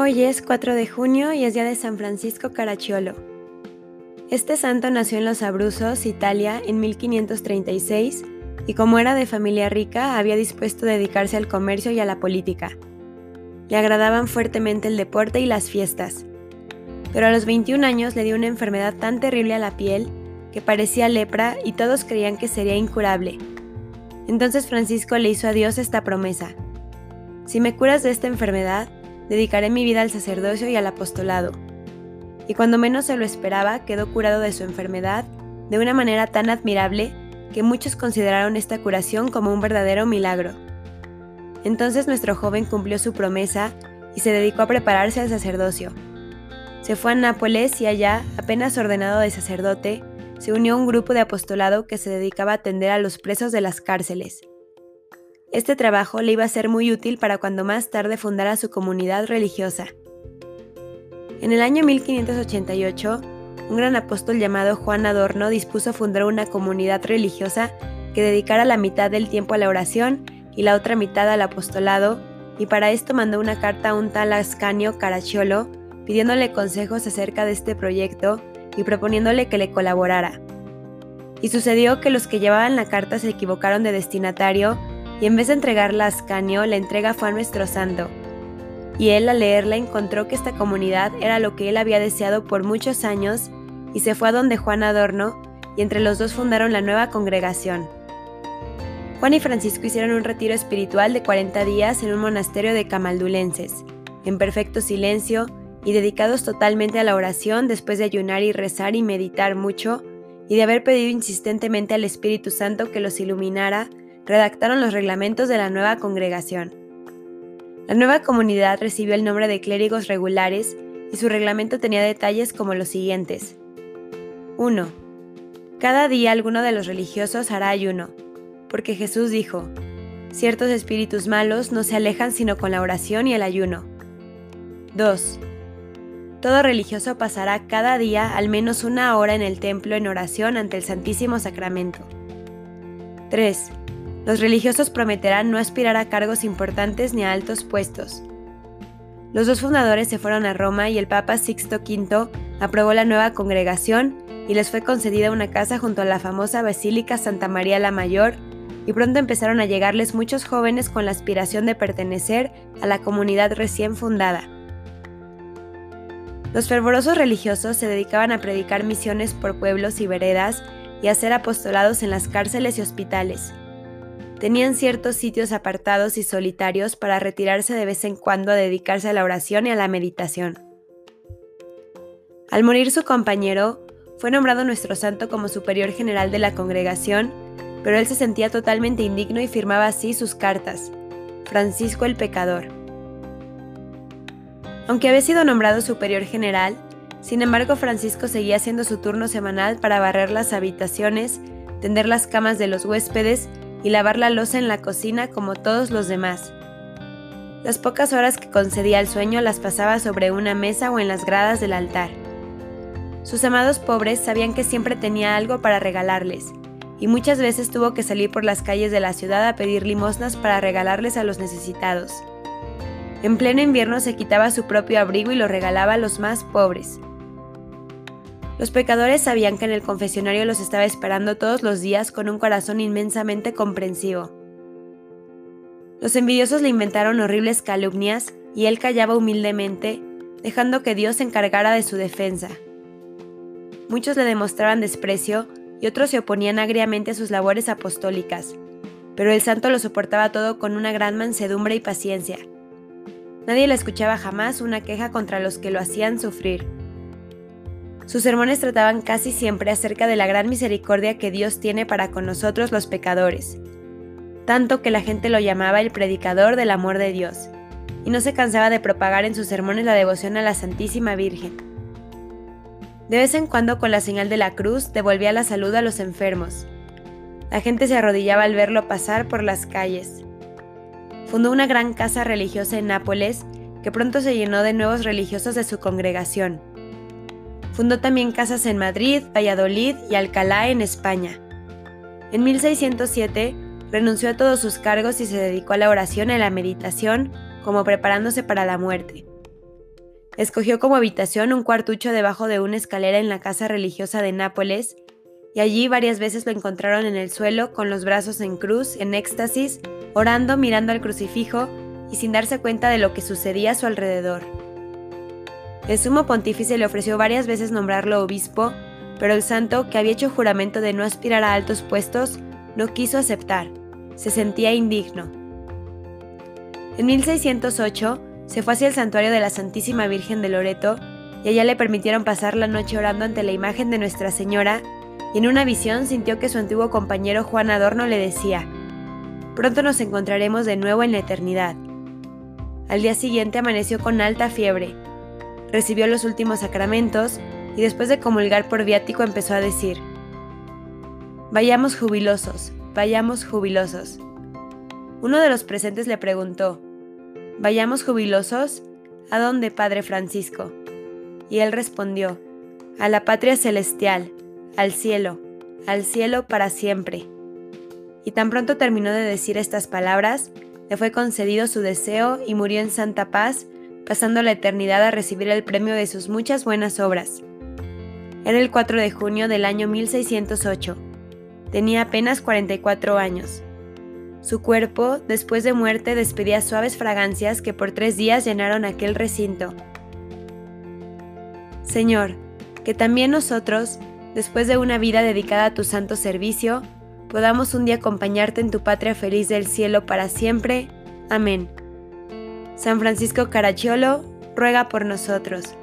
Hoy es 4 de junio y es día de San Francisco Caracciolo. Este santo nació en Los Abruzos, Italia, en 1536 y como era de familia rica había dispuesto a dedicarse al comercio y a la política. Le agradaban fuertemente el deporte y las fiestas. Pero a los 21 años le dio una enfermedad tan terrible a la piel que parecía lepra y todos creían que sería incurable. Entonces Francisco le hizo a Dios esta promesa. Si me curas de esta enfermedad, dedicaré mi vida al sacerdocio y al apostolado. Y cuando menos se lo esperaba, quedó curado de su enfermedad de una manera tan admirable que muchos consideraron esta curación como un verdadero milagro. Entonces nuestro joven cumplió su promesa y se dedicó a prepararse al sacerdocio. Se fue a Nápoles y allá, apenas ordenado de sacerdote, se unió a un grupo de apostolado que se dedicaba a atender a los presos de las cárceles. Este trabajo le iba a ser muy útil para cuando más tarde fundara su comunidad religiosa. En el año 1588, un gran apóstol llamado Juan Adorno dispuso fundar una comunidad religiosa que dedicara la mitad del tiempo a la oración y la otra mitad al apostolado, y para esto mandó una carta a un tal Ascanio Caracciolo pidiéndole consejos acerca de este proyecto y proponiéndole que le colaborara. Y sucedió que los que llevaban la carta se equivocaron de destinatario y en vez de entregarla a Ascanio, la entrega fue a nuestro santo. Y él al leerla encontró que esta comunidad era lo que él había deseado por muchos años y se fue a donde Juan Adorno y entre los dos fundaron la nueva congregación. Juan y Francisco hicieron un retiro espiritual de 40 días en un monasterio de camaldulenses, en perfecto silencio y dedicados totalmente a la oración después de ayunar y rezar y meditar mucho y de haber pedido insistentemente al Espíritu Santo que los iluminara redactaron los reglamentos de la nueva congregación. La nueva comunidad recibió el nombre de clérigos regulares y su reglamento tenía detalles como los siguientes. 1. Cada día alguno de los religiosos hará ayuno, porque Jesús dijo, ciertos espíritus malos no se alejan sino con la oración y el ayuno. 2. Todo religioso pasará cada día al menos una hora en el templo en oración ante el Santísimo Sacramento. 3. Los religiosos prometerán no aspirar a cargos importantes ni a altos puestos. Los dos fundadores se fueron a Roma y el Papa Sixto V aprobó la nueva congregación y les fue concedida una casa junto a la famosa Basílica Santa María la Mayor, y pronto empezaron a llegarles muchos jóvenes con la aspiración de pertenecer a la comunidad recién fundada. Los fervorosos religiosos se dedicaban a predicar misiones por pueblos y veredas y a hacer apostolados en las cárceles y hospitales tenían ciertos sitios apartados y solitarios para retirarse de vez en cuando a dedicarse a la oración y a la meditación. Al morir su compañero, fue nombrado nuestro santo como superior general de la congregación, pero él se sentía totalmente indigno y firmaba así sus cartas. Francisco el Pecador. Aunque había sido nombrado superior general, sin embargo Francisco seguía haciendo su turno semanal para barrer las habitaciones, tender las camas de los huéspedes y lavar la losa en la cocina como todos los demás. Las pocas horas que concedía al sueño las pasaba sobre una mesa o en las gradas del altar. Sus amados pobres sabían que siempre tenía algo para regalarles, y muchas veces tuvo que salir por las calles de la ciudad a pedir limosnas para regalarles a los necesitados. En pleno invierno se quitaba su propio abrigo y lo regalaba a los más pobres. Los pecadores sabían que en el confesionario los estaba esperando todos los días con un corazón inmensamente comprensivo. Los envidiosos le inventaron horribles calumnias y él callaba humildemente, dejando que Dios se encargara de su defensa. Muchos le demostraban desprecio y otros se oponían agriamente a sus labores apostólicas, pero el santo lo soportaba todo con una gran mansedumbre y paciencia. Nadie le escuchaba jamás una queja contra los que lo hacían sufrir. Sus sermones trataban casi siempre acerca de la gran misericordia que Dios tiene para con nosotros los pecadores, tanto que la gente lo llamaba el predicador del amor de Dios, y no se cansaba de propagar en sus sermones la devoción a la Santísima Virgen. De vez en cuando con la señal de la cruz devolvía la salud a los enfermos. La gente se arrodillaba al verlo pasar por las calles. Fundó una gran casa religiosa en Nápoles que pronto se llenó de nuevos religiosos de su congregación Fundó también casas en Madrid, Valladolid y Alcalá en España. En 1607 renunció a todos sus cargos y se dedicó a la oración y a la meditación como preparándose para la muerte. Escogió como habitación un cuartucho debajo de una escalera en la casa religiosa de Nápoles, y allí varias veces lo encontraron en el suelo con los brazos en cruz, en éxtasis, orando, mirando al crucifijo y sin darse cuenta de lo que sucedía a su alrededor. El sumo pontífice le ofreció varias veces nombrarlo obispo, pero el santo, que había hecho juramento de no aspirar a altos puestos, no quiso aceptar. Se sentía indigno. En 1608, se fue hacia el santuario de la Santísima Virgen de Loreto y allá le permitieron pasar la noche orando ante la imagen de Nuestra Señora y en una visión sintió que su antiguo compañero Juan Adorno le decía, pronto nos encontraremos de nuevo en la eternidad. Al día siguiente amaneció con alta fiebre, recibió los últimos sacramentos y después de comulgar por viático empezó a decir, Vayamos jubilosos, vayamos jubilosos. Uno de los presentes le preguntó, Vayamos jubilosos. ¿A dónde, Padre Francisco? Y él respondió, a la patria celestial, al cielo, al cielo para siempre. Y tan pronto terminó de decir estas palabras, le fue concedido su deseo y murió en santa paz, pasando la eternidad a recibir el premio de sus muchas buenas obras. Era el 4 de junio del año 1608. Tenía apenas 44 años. Su cuerpo, después de muerte, despedía suaves fragancias que por tres días llenaron aquel recinto. Señor, que también nosotros, después de una vida dedicada a tu santo servicio, podamos un día acompañarte en tu patria feliz del cielo para siempre. Amén. San Francisco Caracciolo, ruega por nosotros.